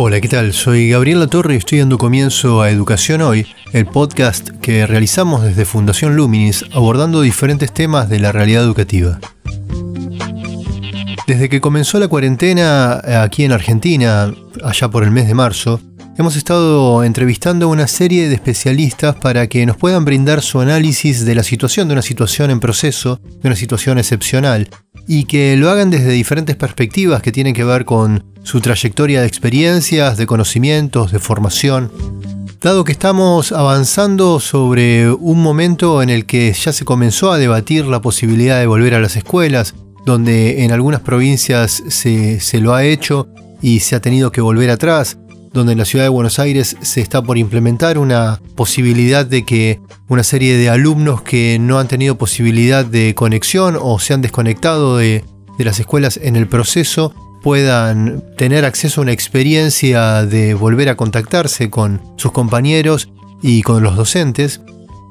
Hola, ¿qué tal? Soy Gabriel Torre y estoy dando comienzo a Educación Hoy, el podcast que realizamos desde Fundación Luminis abordando diferentes temas de la realidad educativa. Desde que comenzó la cuarentena aquí en Argentina, allá por el mes de marzo, hemos estado entrevistando a una serie de especialistas para que nos puedan brindar su análisis de la situación, de una situación en proceso, de una situación excepcional, y que lo hagan desde diferentes perspectivas que tienen que ver con su trayectoria de experiencias, de conocimientos, de formación. Dado que estamos avanzando sobre un momento en el que ya se comenzó a debatir la posibilidad de volver a las escuelas, donde en algunas provincias se, se lo ha hecho y se ha tenido que volver atrás, donde en la ciudad de Buenos Aires se está por implementar una posibilidad de que una serie de alumnos que no han tenido posibilidad de conexión o se han desconectado de, las escuelas en el proceso puedan tener acceso a una experiencia de volver a contactarse con sus compañeros y con los docentes,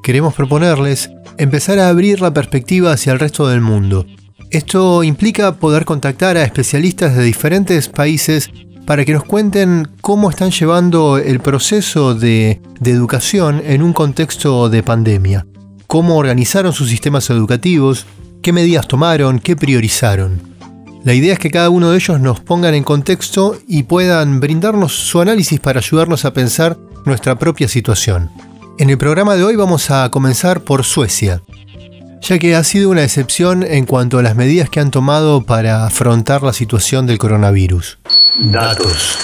queremos proponerles empezar a abrir la perspectiva hacia el resto del mundo. Esto implica poder contactar a especialistas de diferentes países para que nos cuenten cómo están llevando el proceso de, educación en un contexto de pandemia, cómo organizaron sus sistemas educativos, qué medidas tomaron, qué priorizaron. La idea es que cada uno de ellos nos pongan en contexto y puedan brindarnos su análisis para ayudarnos a pensar nuestra propia situación. En el programa de hoy vamos a comenzar por Suecia, ya que ha sido una excepción en cuanto a las medidas que han tomado para afrontar la situación del coronavirus. Datos.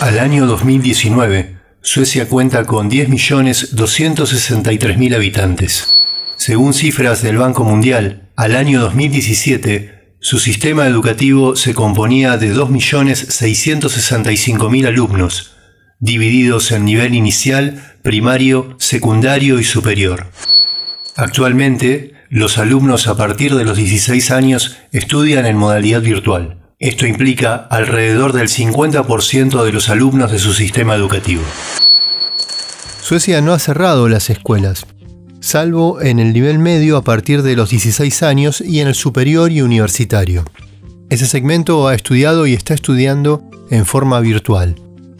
Al año 2019, Suecia cuenta con 10.263.000 habitantes. Según cifras del Banco Mundial, al año 2017, su sistema educativo se componía de 2.665.000 alumnos, divididos en nivel inicial, primario, secundario y superior. Actualmente, los alumnos a partir de los 16 años estudian en modalidad virtual. Esto implica alrededor del 50% de los alumnos de su sistema educativo. Suecia no ha cerrado las escuelas, salvo en el nivel medio a partir de los 16 años y en el superior y universitario. Ese segmento ha estudiado y está estudiando en forma virtual.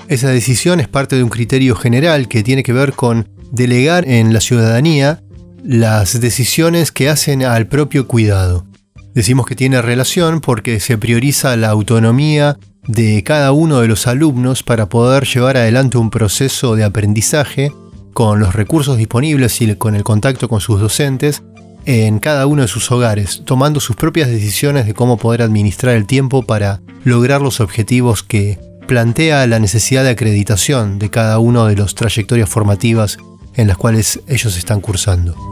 Esa decisión es parte de un criterio general que tiene que ver con delegar en la ciudadanía las decisiones que hacen al propio cuidado. Decimos que tiene relación porque se prioriza la autonomía de cada uno de los alumnos para poder llevar adelante un proceso de aprendizaje con los recursos disponibles y con el contacto con sus docentes en cada uno de sus hogares, tomando sus propias decisiones de cómo poder administrar el tiempo para lograr los objetivos que plantea la necesidad de acreditación de cada uno de las trayectorias formativas en las cuales ellos están cursando.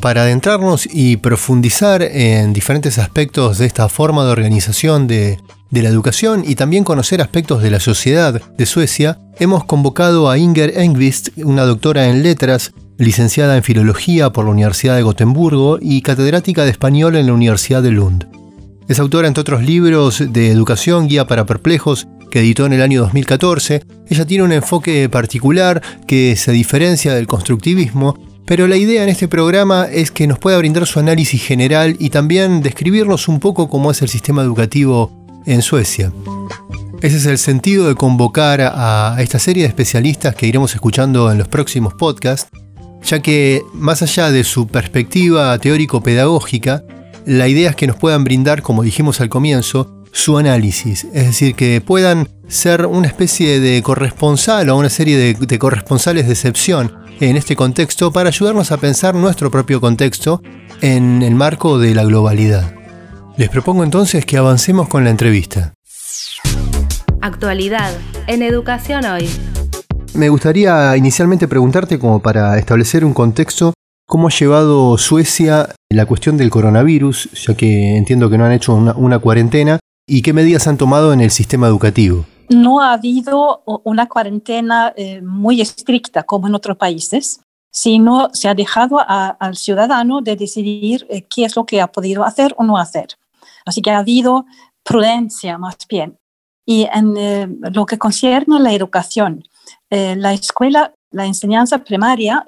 Para adentrarnos y profundizar en diferentes aspectos de esta forma de organización de, la educación y también conocer aspectos de la sociedad de Suecia, hemos convocado a Inger Engvist, una doctora en letras, licenciada en filología por la Universidad de Gotemburgo y catedrática de español en la Universidad de Lund. Es autora, entre otros libros, de Educación, Guía para Perplejos, que editó en el año 2014. Ella tiene un enfoque particular que se diferencia del constructivismo pero la idea en este programa es que nos pueda brindar su análisis general y también describirnos un poco cómo es el sistema educativo en Suecia. Ese es el sentido de convocar a esta serie de especialistas que iremos escuchando en los próximos podcasts, ya que más allá de su perspectiva teórico-pedagógica, la idea es que nos puedan brindar, como dijimos al comienzo, su análisis, es decir, que puedan ser una especie de corresponsal o una serie de, de corresponsales de excepción en este contexto para ayudarnos a pensar nuestro propio contexto en el marco de la globalidad. Les propongo entonces que avancemos con la entrevista. Actualidad en Educación Hoy. Me gustaría inicialmente preguntarte como para establecer un contexto, ¿cómo ha llevado Suecia la cuestión del coronavirus, ya que entiendo que no han hecho una, una cuarentena, y qué medidas han tomado en el sistema educativo? no ha habido una cuarentena eh, muy estricta como en otros países, sino se ha dejado al ciudadano de decidir eh, qué es lo que ha podido hacer o no hacer. Así que ha habido prudencia más bien. Y en eh, lo que concierne a la educación, eh, la escuela, la enseñanza primaria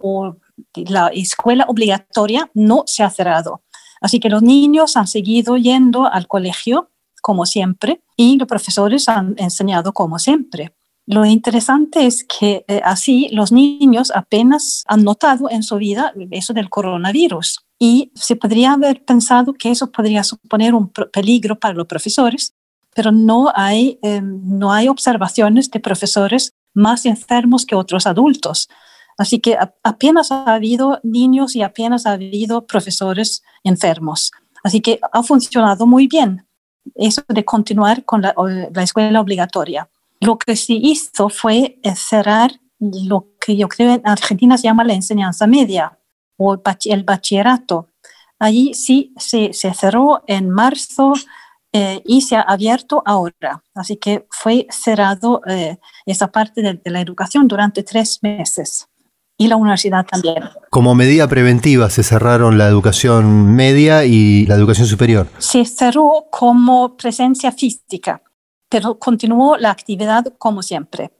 o la escuela obligatoria no se ha cerrado. Así que los niños han seguido yendo al colegio como siempre y los profesores han enseñado como siempre. Lo interesante es que eh, así los niños apenas han notado en su vida eso del coronavirus y se podría haber pensado que eso podría suponer un peligro para los profesores, pero no hay, em, no hay observaciones de profesores más enfermos que otros adultos. Así que apenas ha habido niños y apenas ha habido profesores enfermos. Así que ha funcionado muy bien eso de continuar con la, la escuela obligatoria. Lo que se hizo fue eh, cerrar lo que yo creo en Argentina se llama la enseñanza media o el bachillerato. Allí sí se, se cerró en marzo eh, y se ha abierto ahora. Así que fue cerrado eh, esa parte de, de, la educación durante tres meses. Y la universidad también. Como medida preventiva se cerraron la educación media y la educación superior. Se cerró como presencia física pero continuó la actividad como siempre.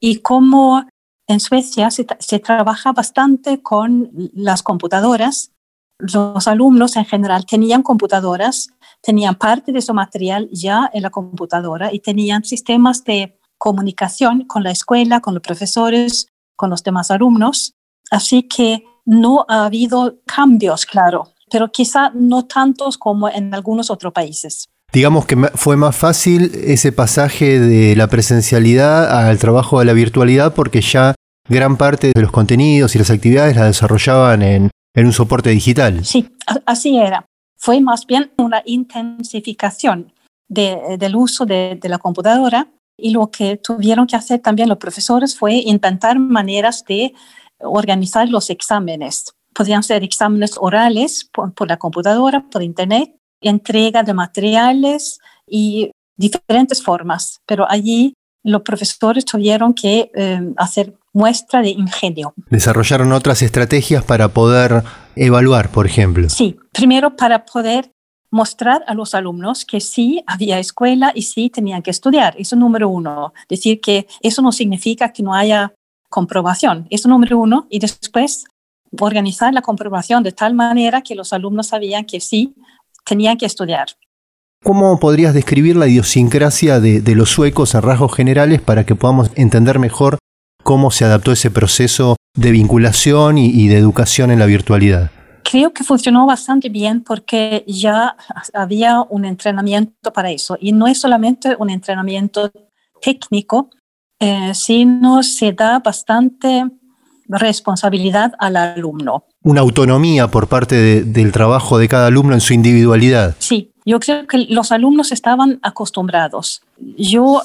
Y como en Suecia se, trabaja bastante con las computadoras, los alumnos en general tenían computadoras, tenían parte de su material ya en la computadora y tenían sistemas de comunicación con la escuela, con los profesores, con los demás alumnos. Así que no ha habido cambios, claro, pero quizá no tantos como en algunos otros países digamos que fue más fácil ese pasaje de la presencialidad al trabajo de la virtualidad porque ya gran parte de los contenidos y las actividades las desarrollaban en, un soporte digital. Sí, así era. Fue más bien una intensificación del uso de, de la computadora y lo que tuvieron que hacer también los profesores fue intentar maneras de organizar los exámenes. Podían ser exámenes orales por, la computadora, por internet, entrega de materiales y diferentes formas, pero allí los profesores tuvieron que eh, hacer muestra de ingenio. Desarrollaron otras estrategias para poder evaluar, por ejemplo. Sí, primero para poder mostrar a los alumnos que sí había escuela y sí tenían que estudiar. Eso número uno. Decir que eso no significa que no haya comprobación. Eso número uno. Y después organizar la comprobación de tal manera que los alumnos sabían que sí tenía que estudiar. ¿Cómo podrías describir la idiosincrasia de, los suecos en rasgos generales para que podamos entender mejor cómo se adaptó ese proceso de vinculación y, de educación en la virtualidad? Creo que funcionó bastante bien porque ya había un entrenamiento para eso. Y no es solamente un entrenamiento técnico, eh, sino se da bastante responsabilidad al alumno. Una autonomía por parte del trabajo de cada alumno en su individualidad. Sí, yo creo que los alumnos estaban acostumbrados. Yo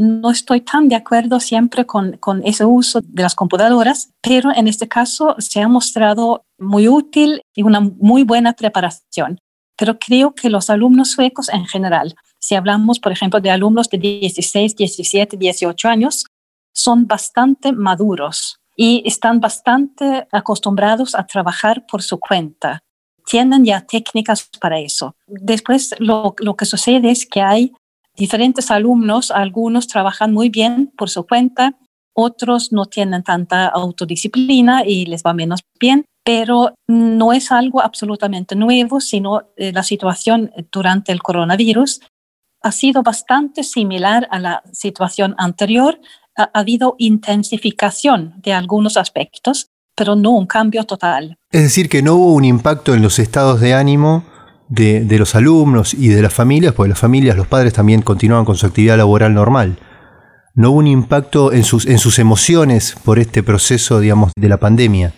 no estoy tan de acuerdo siempre con, con ese uso de las computadoras, pero en este caso se ha mostrado muy útil y una muy buena preparación. Pero creo que los alumnos suecos en general, si hablamos, por ejemplo, de alumnos de 16, 17, 18 años, son bastante maduros y están bastante acostumbrados a trabajar por su cuenta. Tienen ya técnicas para eso. Después lo, lo que sucede es que hay diferentes alumnos, algunos trabajan muy bien por su cuenta, otros no tienen tanta autodisciplina y les va menos bien, pero no es algo absolutamente nuevo, sino eh, la situación durante el coronavirus ha sido bastante similar a la situación anterior, ha, habido intensificación de algunos aspectos, pero no un cambio total. Es decir, que no hubo un impacto en los estados de ánimo de, los alumnos y de las familias, porque las familias, los padres también continuaban con su actividad laboral normal. No hubo un impacto en sus, en sus emociones por este proceso, digamos, de la pandemia.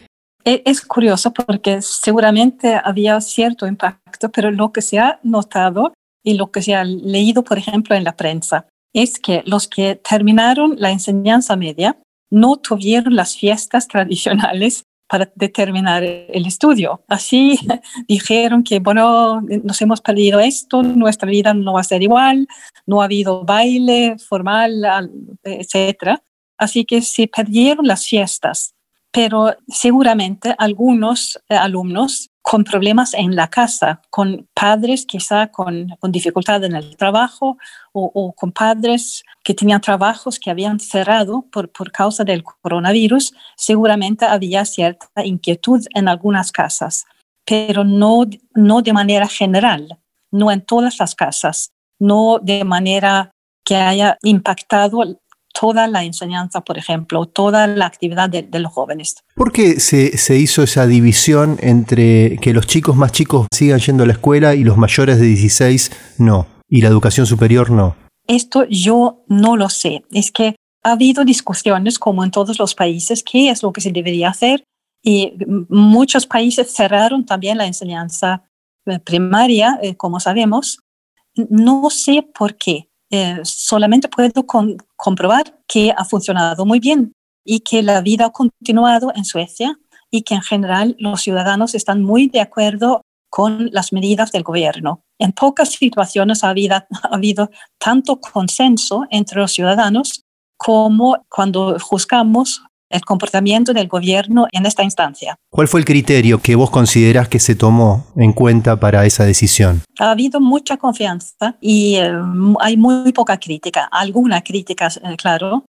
Es curioso porque seguramente había cierto impacto, pero lo que se ha notado y lo que se ha leído, por ejemplo, en la prensa, es que los que terminaron la enseñanza media no tuvieron las fiestas tradicionales para determinar el estudio. Así dijeron que, bueno, nos hemos perdido esto, nuestra vida no va a ser igual, no ha habido baile formal, etc. Así que se perdieron las fiestas. pero seguramente algunos eh, alumnos con problemas en la casa, con padres quizá con, con dificultad en el trabajo o, con padres que tenían trabajos que habían cerrado por, por causa del coronavirus, seguramente había cierta inquietud en algunas casas, pero no, no de manera general, no en todas las casas, no de manera que haya impactado toda la enseñanza, por ejemplo, toda la actividad de, los jóvenes. ¿Por qué se, se, hizo esa división entre que los chicos más chicos sigan yendo a la escuela y los mayores de 16 no? Y la educación superior no. Esto yo no lo sé. Es que ha habido discusiones, como en todos los países, qué es lo que se debería hacer. Y muchos países cerraron también la enseñanza eh, primaria, eh, como sabemos. No sé por qué. Eh, solamente puedo comprobar que ha funcionado muy bien y que la vida ha continuado en Suecia y que en general los ciudadanos están muy de acuerdo con las medidas del gobierno. En pocas situaciones ha habido, ha habido tanto consenso entre los ciudadanos como cuando juzgamos el comportamiento del gobierno en esta instancia. ¿Cuál fue el criterio que vos consideras que se tomó en cuenta para esa decisión? Ha habido mucha confianza y eh, hay muy poca crítica. Alguna crítica, eh, claro.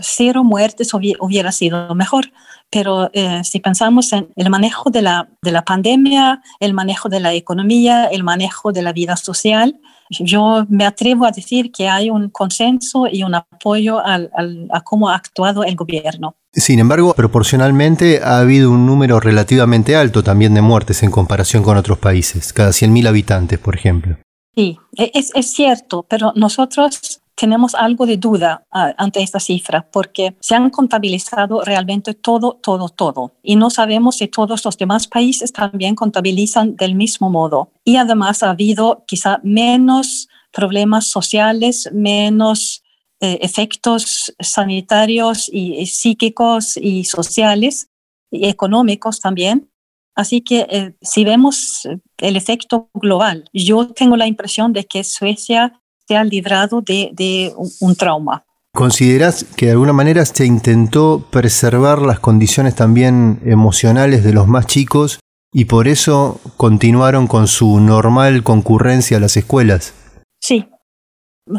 Cero muertes hubiera sido mejor, pero eh, si pensamos en el manejo de la, de la pandemia, el manejo de la economía, el manejo de la vida social, yo me atrevo a decir que hay un consenso y un apoyo al, a cómo ha actuado el gobierno. Sin embargo, proporcionalmente ha habido un número relativamente alto también de muertes en comparación con otros países, cada 100.000 habitantes, por ejemplo. Sí, e, es, es cierto, pero nosotros tenemos algo de duda ah, ante esta cifra porque se han contabilizado realmente todo, todo, todo. Y no sabemos si todos los demás países también contabilizan del mismo modo. Y además ha habido quizá menos problemas sociales, menos eh, efectos sanitarios y, psíquicos y sociales y económicos también. Así que eh, si vemos el efecto global, yo tengo la impresión de que Suecia se ha librado de, un trauma. ¿Consideras que de alguna manera se intentó preservar las condiciones también emocionales de los más chicos y por eso continuaron con su normal concurrencia a las escuelas? Sí.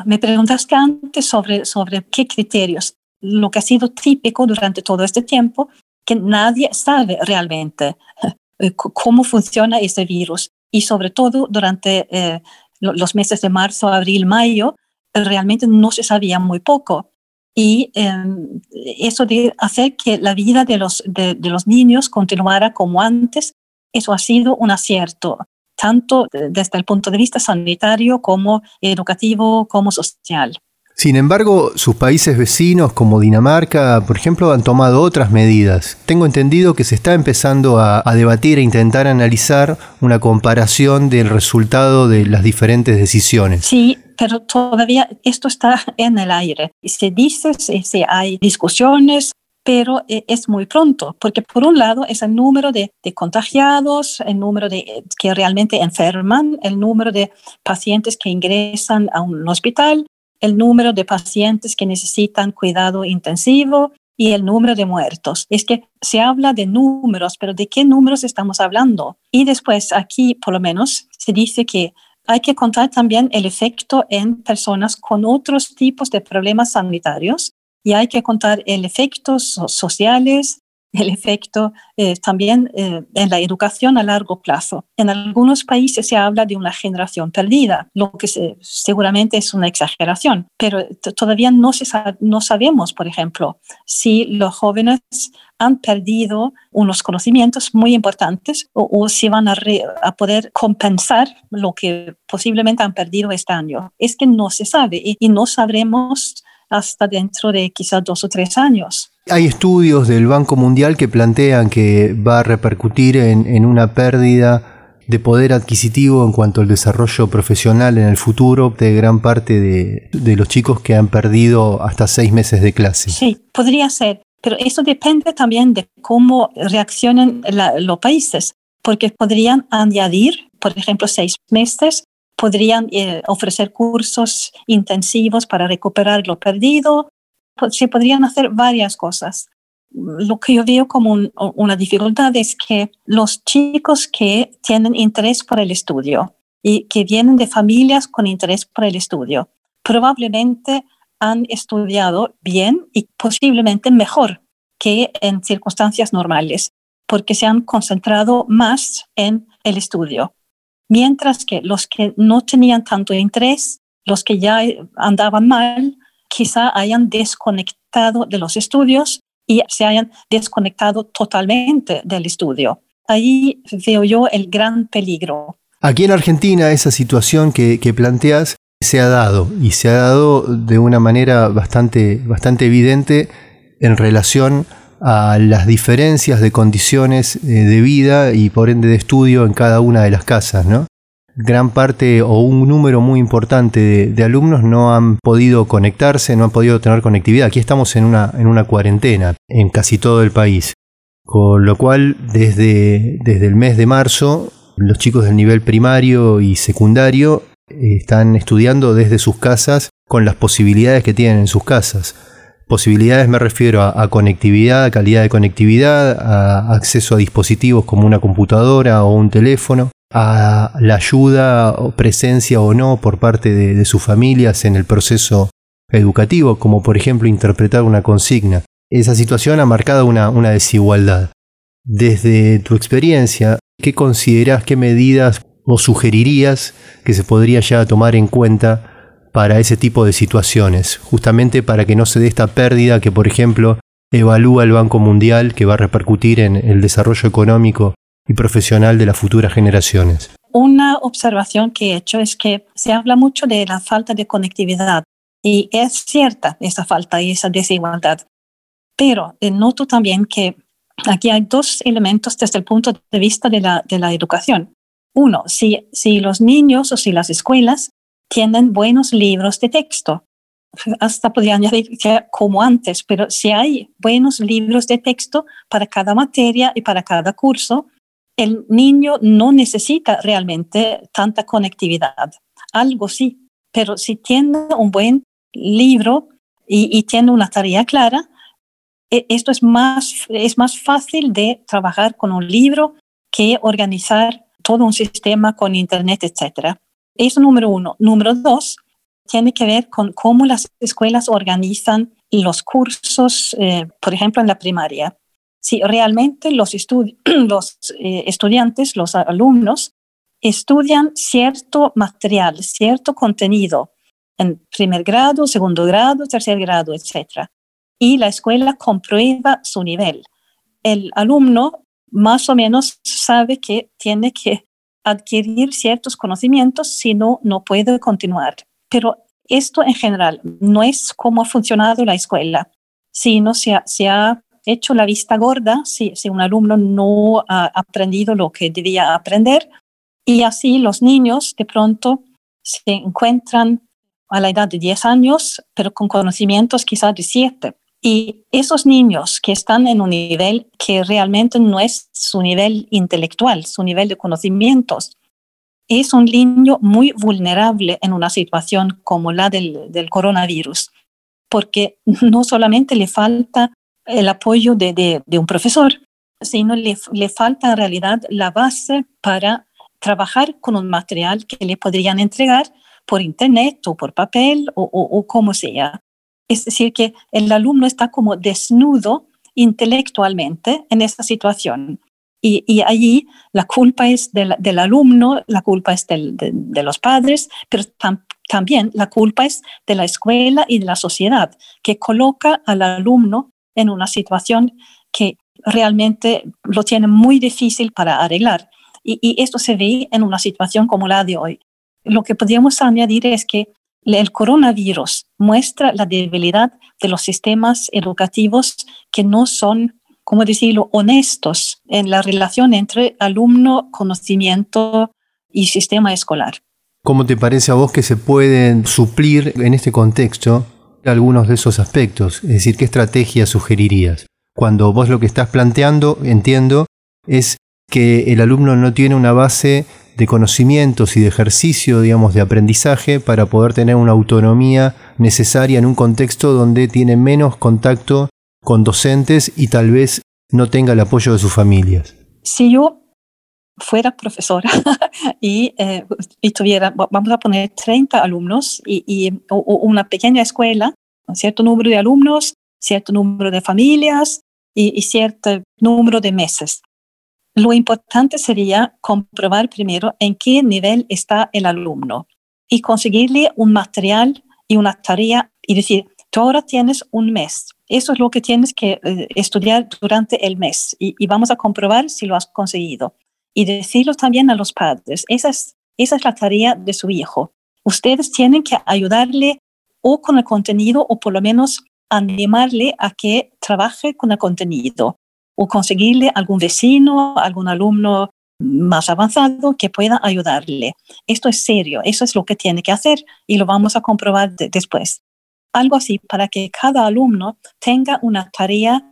Me preguntaste antes sobre, sobre qué criterios. Lo que ha sido típico durante todo este tiempo, que nadie sabe realmente eh, cómo funciona ese virus y sobre todo durante eh, los meses de marzo, abril, mayo, realmente no se sabía muy poco. Y em, eso de hacer que la vida de los, de, los niños continuara como antes, eso ha sido un acierto, tanto desde el punto de vista sanitario como educativo, como social. Sin embargo, sus países vecinos como Dinamarca, por ejemplo, han tomado otras medidas. Tengo entendido que se está empezando a, debatir e intentar analizar una comparación del resultado de las diferentes decisiones. Sí, pero todavía esto está en el aire. Se dice, si hay discusiones, pero eh, es muy pronto, porque por un lado es el número de, de, contagiados, el número de que realmente enferman, el número de pacientes que ingresan a un hospital, el número de pacientes que necesitan cuidado intensivo y el número de muertos. Es que se habla de números, pero ¿de qué números estamos hablando? Y después aquí, por lo menos, se dice que hay que contar también el efecto en personas con otros tipos de problemas sanitarios y hay que contar el efecto sociales, el efecto eh, también eh, en la educación a largo plazo. En algunos países se habla de una generación perdida, lo que seguramente es una exageración, pero todavía no, se no sabemos, por ejemplo, si los jóvenes han perdido unos conocimientos muy importantes o, si van a, poder compensar lo que posiblemente han perdido este año. Es que no se sabe y no sabremos hasta dentro de quizás dos o tres años. Hay estudios del Banco Mundial que plantean que va a repercutir en, una pérdida de poder adquisitivo en cuanto al desarrollo profesional en el futuro de gran parte de, los chicos que han perdido hasta seis meses de clase. Sí, podría ser, pero eso depende también de cómo reaccionen los países, porque podrían añadir, por ejemplo, seis meses, podrían eh, ofrecer cursos intensivos para recuperar lo perdido, se podrían hacer varias cosas. lo que yo veo como una dificultad es que los chicos que tienen interés por el estudio y que vienen de familias con interés por el estudio, probablemente han estudiado bien y posiblemente mejor que en circunstancias normales, porque se han concentrado más en el estudio. Mientras que los que no tenían tanto interés, los que ya andaban mal, quizá hayan desconectado de los estudios y se hayan desconectado totalmente del estudio. Ahí veo yo el gran peligro. Aquí en Argentina esa situación que, que planteas se ha dado y se ha dado de una manera bastante, bastante evidente en relación las diferencias de condiciones eh, de vida y por ende de estudio en cada una de las casas, ¿no? gran parte o un número muy importante de, alumnos no han podido conectarse, no han podido tener conectividad. Aquí estamos en una, en una cuarentena en casi todo el país. Con lo cual, desde, desde el mes de marzo, los chicos del nivel primario y secundario eh, están estudiando desde sus casas con las posibilidades que tienen en sus casas. Posibilidades me refiero a, conectividad, a calidad de conectividad, a acceso a dispositivos como una computadora o un teléfono, a la ayuda presencia o no por parte de, sus familias en el proceso educativo, como por ejemplo interpretar una consigna. Esa situación ha marcado una, una desigualdad. Desde tu experiencia, ¿qué consideras, qué medidas o sugerirías que se podría ya tomar en cuenta para ese tipo de situaciones? Justamente para que no se dé esta pérdida que, por ejemplo, evalúa el Banco Mundial, que va a repercutir en el desarrollo económico y profesional de las futuras generaciones? Una observación que he hecho es que se habla mucho de la falta de conectividad y es cierta esa falta y esa desigualdad. Pero eh, noto también que aquí hay dos elementos desde el punto de vista de la, de la educación. Uno, si, si los niños o si las escuelas tienen buenos libros de texto, hasta podría añadir que como antes, pero si hay buenos libros de texto para cada materia y para cada curso, el niño no necesita realmente tanta conectividad. Algo sí, pero si tiene un buen libro y, tiene una tarea clara, e, esto es más, es más fácil de trabajar con un libro que organizar todo un sistema con Internet, etc. Eso número uno. Número dos, tiene que ver con cómo las escuelas organizan los cursos, eh, por ejemplo, en la primaria si realmente los, eh, estudiantes, los alumnos, estudian cierto material, cierto contenido en primer grado, segundo grado, tercer grado, etc. Y la escuela comprueba su nivel. El alumno más o menos sabe que tiene que adquirir ciertos conocimientos, si no, no puede continuar. Pero esto en general no es cómo ha funcionado la escuela, sino se se ha hecho la vista gorda si, si un alumno no ha aprendido lo que debía aprender y así los niños de pronto se encuentran a la edad de 10 años, pero con conocimientos quizás de 7. Y esos niños que están en un nivel que realmente no es su nivel intelectual, su nivel de conocimientos, es un niño muy vulnerable en una situación como la del, coronavirus, porque no solamente le falta el apoyo de, un profesor, sino le, le falta en realidad la base para trabajar con un material que le podrían entregar por internet o por papel o, como sea. Es decir, que el alumno está como desnudo intelectualmente en esa situación. Y, allí la culpa es del, alumno, la culpa es de, los padres, pero también la culpa es de la escuela y de la sociedad, que coloca al alumno en una situación que realmente lo tiene muy difícil para arreglar. Y, esto se ve en una situación como la de hoy. Lo que podríamos añadir es que el coronavirus muestra la debilidad de los sistemas educativos que no son, como decirlo, honestos en la relación entre alumno, conocimiento y sistema escolar. ¿Cómo te parece a vos que se pueden suplir en este contexto algunos de esos aspectos? Es decir, ¿qué estrategia sugerirías? Cuando vos lo que estás planteando, entiendo, es que el alumno no tiene una base de conocimientos y de ejercicio, digamos, de aprendizaje para poder tener una autonomía necesaria en un contexto donde tiene menos contacto con docentes y tal vez no tenga el apoyo de sus familias. Si yo fuera profesora y, eh, tuviera, vamos a poner 30 alumnos y, y una pequeña escuela, un cierto número de alumnos, cierto número de familias y, y cierto número de meses. Lo importante sería comprobar primero en qué nivel está el alumno y conseguirle un material y una tarea y decir, tú ahora tienes un mes. Eso es lo que tienes que eh, estudiar durante el mes y, vamos a comprobar si lo has conseguido. Y decirlo también a los padres. Esa es, esa es la tarea de su hijo. Ustedes tienen que ayudarle o con el contenido o por lo menos animarle a que trabaje con el contenido o conseguirle algún vecino, algún alumno más avanzado que pueda ayudarle. Esto es serio, eso es lo que tiene que hacer y lo vamos a comprobar después. Algo así para que cada alumno tenga una tarea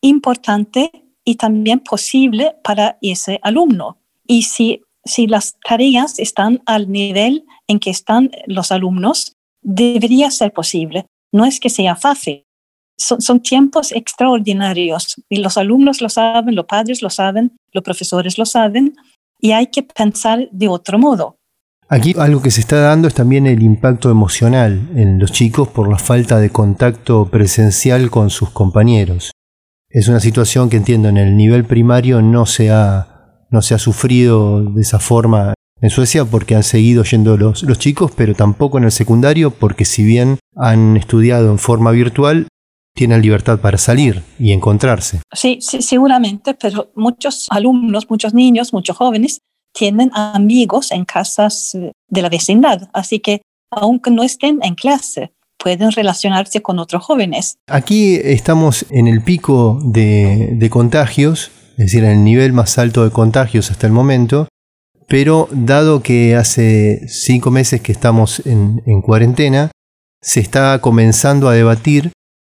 importante y también posible para ese alumno. Y si, si las tareas están al nivel en que están los alumnos, debería ser posible. No es que sea fácil, son, tiempos extraordinarios y los alumnos lo saben, los padres lo saben, los profesores lo saben y hay que pensar de otro modo. Aquí algo que se está dando es también el impacto emocional en los chicos por la falta de contacto presencial con sus compañeros. Es una situación que entiendo en el nivel primario no se ha, no se ha sufrido de esa forma en Suecia porque han seguido yendo los, los chicos, pero tampoco en el secundario porque si bien han estudiado en forma virtual, tienen libertad para salir y encontrarse. Sí, sí, seguramente, pero muchos alumnos, muchos niños, muchos jóvenes tienen amigos en casas eh, de la vecindad, así que aunque no estén en clase, pueden relacionarse con otros jóvenes. Aquí estamos en el pico de, contagios, es decir, en el nivel más alto de contagios hasta el momento, pero dado que hace cinco meses que estamos en cuarentena, se está comenzando a debatir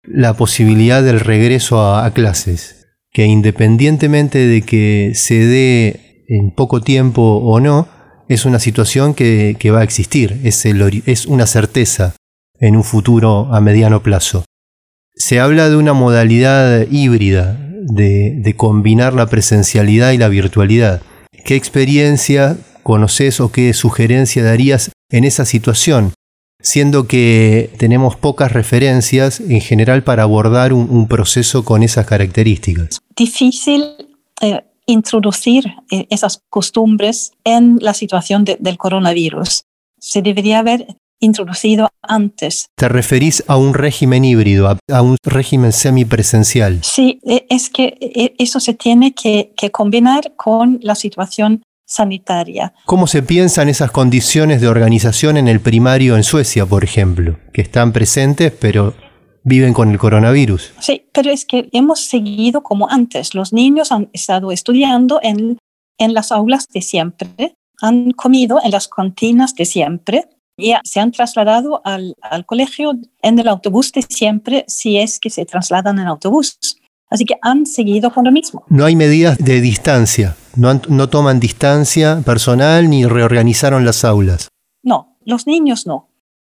la posibilidad del regreso a, clases, que independientemente de que se dé en poco tiempo o no, es una situación que, va a existir, es, es una certeza en un futuro a mediano plazo. Se habla de una modalidad híbrida de, de combinar la presencialidad y la virtualidad. ¿Qué experiencia conoces o qué sugerencia darías en esa situación? Siendo que tenemos pocas referencias en general para abordar un, proceso con esas características. Difícil eh, introducir eh, esas costumbres en la situación del coronavirus. Se debería haber introducido antes. ¿Te referís a un régimen híbrido, a, un régimen semipresencial? Sí, e, es que e, eso se tiene que, que combinar con la situación sanitaria. ¿Cómo se piensan esas condiciones de organización en el primario en Suecia, por ejemplo, que están presentes pero viven con el coronavirus? Sí, pero es que hemos seguido como antes. Los niños han estado estudiando en, en las aulas de siempre, han comido en las cantinas de siempre y se han trasladado al, al colegio en el autobús de siempre si es que se trasladan en autobús. Así que han seguido con lo mismo. No hay medidas de distancia, no, no toman distancia personal ni reorganizaron las aulas. No, los niños no.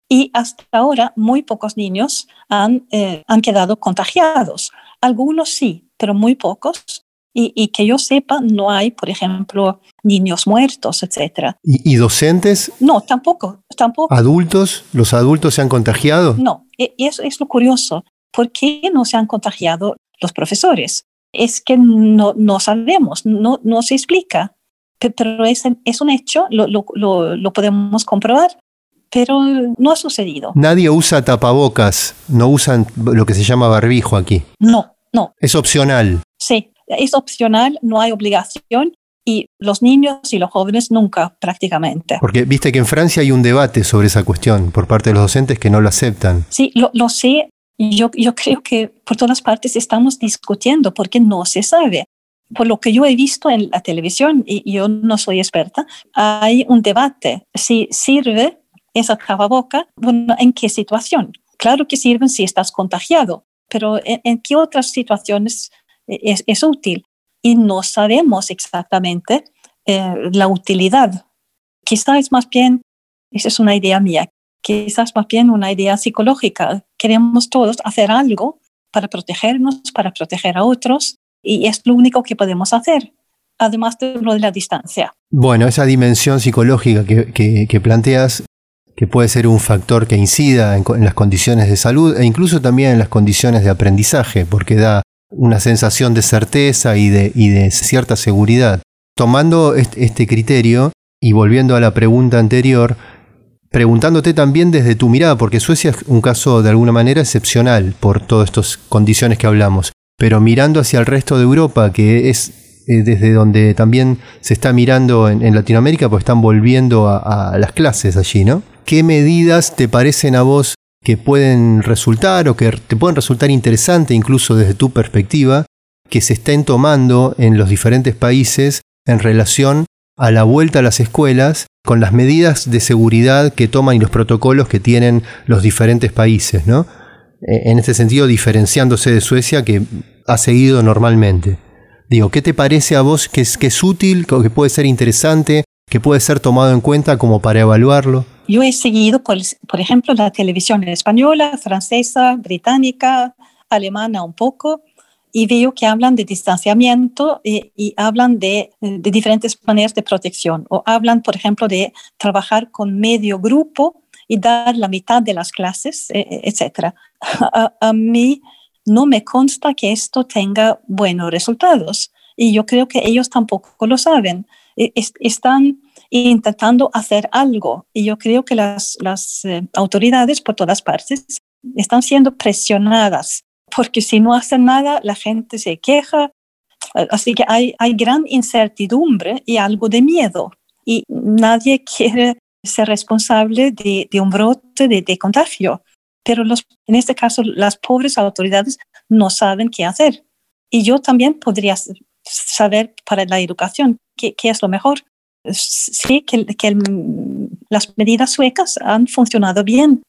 Y hasta ahora muy pocos niños han, eh, han quedado contagiados. Algunos sí, pero muy pocos. Y, y, que yo sepa, no hay, por ejemplo, niños muertos, etc. ¿Y, ¿Y, docentes? No, tampoco, tampoco. ¿Adultos? ¿Los adultos se han contagiado? No, e, y eso es lo curioso. ¿Por qué no se han contagiado los profesores. Es que no, no sabemos, no, no se explica, pero es, es un hecho, lo, lo, lo, podemos comprobar, pero no ha sucedido. Nadie usa tapabocas, no usan lo que se llama barbijo aquí. No, no. Es opcional. Sí, es opcional, no hay obligación y los niños y los jóvenes nunca prácticamente. Porque viste que en Francia hay un debate sobre esa cuestión por parte de los docentes que no lo aceptan. Sí, lo, lo sé, yo, yo creo que por todas partes estamos discutiendo porque no se sabe. Por lo que yo he visto en la televisión, y yo no soy experta, hay un debate si sirve esa tapaboca, bueno, ¿en qué situación? Claro que sirven si estás contagiado, pero ¿en, qué otras situaciones es, es, útil? Y no sabemos exactamente eh, la utilidad. Quizá es más bien, esa es una idea mía, quizás más bien una idea psicológica. Queremos todos hacer algo para protegernos, para proteger a otros, y es lo único que podemos hacer, además de lo de la distancia. Bueno, esa dimensión psicológica que, planteas, que puede ser un factor que incida en, las condiciones de salud e incluso también en las condiciones de aprendizaje, porque da una sensación de certeza y de, cierta seguridad. Tomando este criterio y volviendo a la pregunta anterior, preguntándote también desde tu mirada, porque Suecia es un caso de alguna manera excepcional por todas estas condiciones que hablamos, pero mirando hacia el resto de Europa, que es eh, desde donde también se está mirando en, Latinoamérica, pues están volviendo a, las clases allí, ¿no? ¿Qué medidas te parecen a vos que pueden resultar o que te pueden resultar interesantes incluso desde tu perspectiva, que se estén tomando en los diferentes países en relación a la vuelta a las escuelas con las medidas de seguridad que toman y los protocolos que tienen los diferentes países, ¿no? E, en este sentido, diferenciándose de Suecia que ha seguido normalmente. Digo, ¿qué te parece a vos que es, útil, que puede ser interesante, que puede ser tomado en cuenta como para evaluarlo? Yo he seguido, por ejemplo, la televisión española, francesa, británica, alemana un poco, y veo que hablan de distanciamiento y, y hablan de, de, diferentes maneras de protección o hablan, por ejemplo, de trabajar con medio grupo y dar la mitad de las clases, e, e, etc. A, a mí no me consta que esto tenga buenos resultados y yo creo que ellos tampoco lo saben. E, están intentando hacer algo y yo creo que las, las eh, autoridades por todas partes están siendo presionadas porque si no hacen nada, la gente se queja. Así que hay, hay gran incertidumbre y algo de miedo. Y nadie quiere ser responsable de, de un brote de, de contagio. Pero los, en este caso, las pobres autoridades no saben qué hacer. Y yo también podría saber para la educación qué, qué es lo mejor. Sí que, que las medidas suecas han funcionado bien,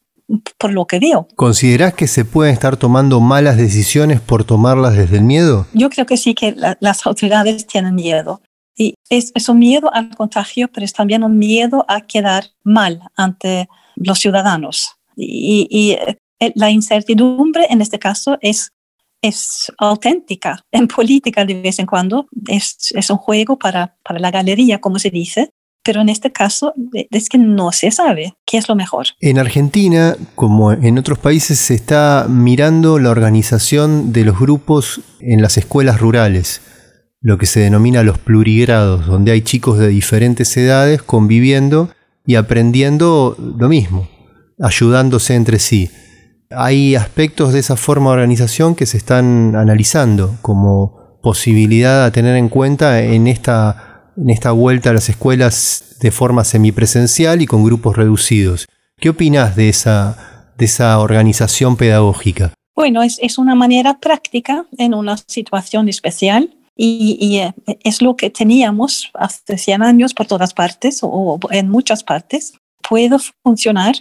por lo que veo. ¿Considerás que se pueden estar tomando malas decisiones por tomarlas desde el miedo? Yo creo que sí que las autoridades tienen miedo. Y es, es, un miedo al contagio, pero es también un miedo a quedar mal ante los ciudadanos. Y, y eh, la incertidumbre en este caso es, es auténtica. En política de vez en cuando es, es un juego para, para la galería, como se dice, pero en este caso es que no se sabe qué es lo mejor. En Argentina, como en otros países, se está mirando la organización de los grupos en las escuelas rurales, lo que se denomina los plurigrados, donde hay chicos de diferentes edades conviviendo y aprendiendo lo mismo, ayudándose entre sí. Hay aspectos de esa forma de organización que se están analizando como posibilidad a tener en cuenta en esta en esta vuelta a las escuelas de forma semipresencial y con grupos reducidos. ¿Qué opinas de esa, de esa organización pedagógica? Bueno, es, es una manera práctica en una situación especial y, eh, es lo que teníamos hace 100 años por todas partes o, en muchas partes. Puede funcionar.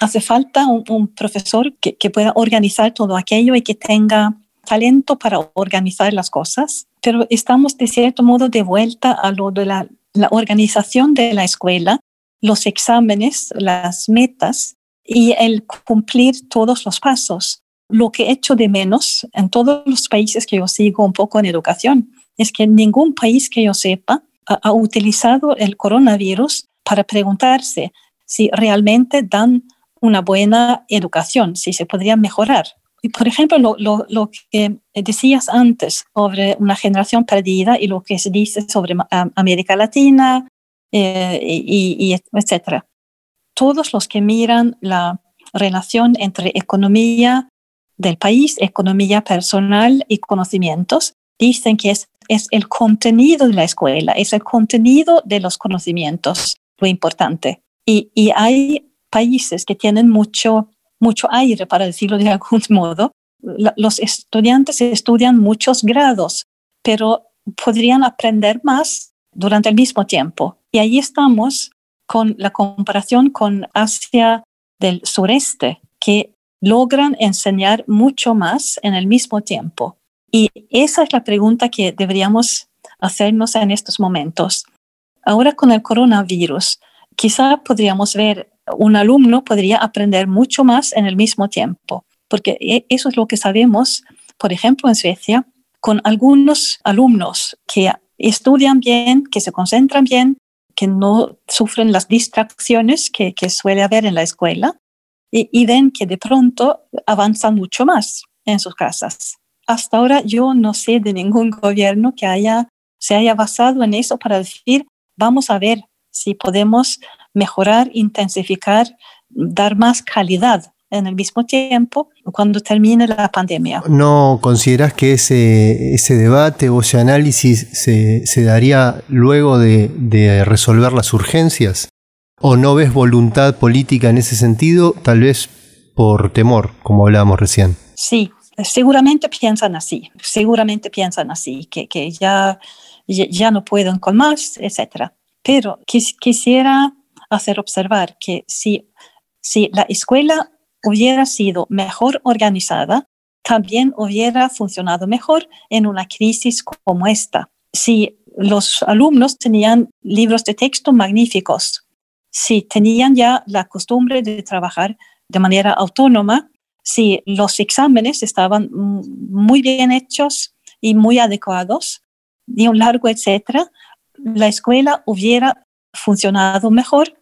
Hace falta un, un profesor que, que pueda organizar todo aquello y que tenga talento para organizar las cosas pero estamos de cierto modo de vuelta a lo de la, organización de la escuela, los exámenes, las metas y el cumplir todos los pasos. Lo que he hecho de menos en todos los países que yo sigo un poco en educación es que ningún país que yo sepa ha utilizado el coronavirus para preguntarse si realmente dan una buena educación, si se podría mejorar. Por ejemplo, lo, lo, lo, que decías antes sobre una generación perdida y lo que se dice sobre América Latina, eh, y, y, etcétera. Todos los que miran la relación entre economía del país, economía personal y conocimientos, dicen que es, es el contenido de la escuela, es el contenido de los conocimientos lo importante. Y, y hay países que tienen mucho mucho aire, para decirlo de algún modo. los estudiantes estudian muchos grados, pero podrían aprender más durante el mismo tiempo. Y ahí estamos con la comparación con Asia del sureste, que logran enseñar mucho más en el mismo tiempo. Y esa es la pregunta que deberíamos hacernos en estos momentos. Ahora con el coronavirus, quizá podríamos ver un alumno podría aprender mucho más en el mismo tiempo, porque e, eso es lo que sabemos por ejemplo, en Suecia, con algunos alumnos que estudian bien, que se concentran bien, que no sufren las distracciones que, suele haber en la escuela y, ven que de pronto avanzan mucho más en sus casas. Hasta ahora yo no sé de ningún gobierno que haya, se haya basado en eso para decir, vamos a ver si podemos mejorar, intensificar, dar más calidad en el mismo tiempo cuando termine la pandemia. ¿No consideras que ese, ese debate o ese análisis se, se daría luego de, de, resolver las urgencias? ¿O no ves voluntad política en ese sentido, tal vez por temor, como hablábamos recién? Sí, seguramente piensan así, seguramente piensan así, que, que ya, ya no pueden con más, etc. Pero quis, quisiera hacer observar que si, si la escuela hubiera sido mejor organizada, también hubiera funcionado mejor en una crisis como esta. Si los alumnos tenían libros de texto magníficos, si tenían ya la costumbre de trabajar de manera autónoma, si los exámenes estaban muy bien hechos y muy adecuados, de un largo etcétera, la escuela hubiera funcionado mejor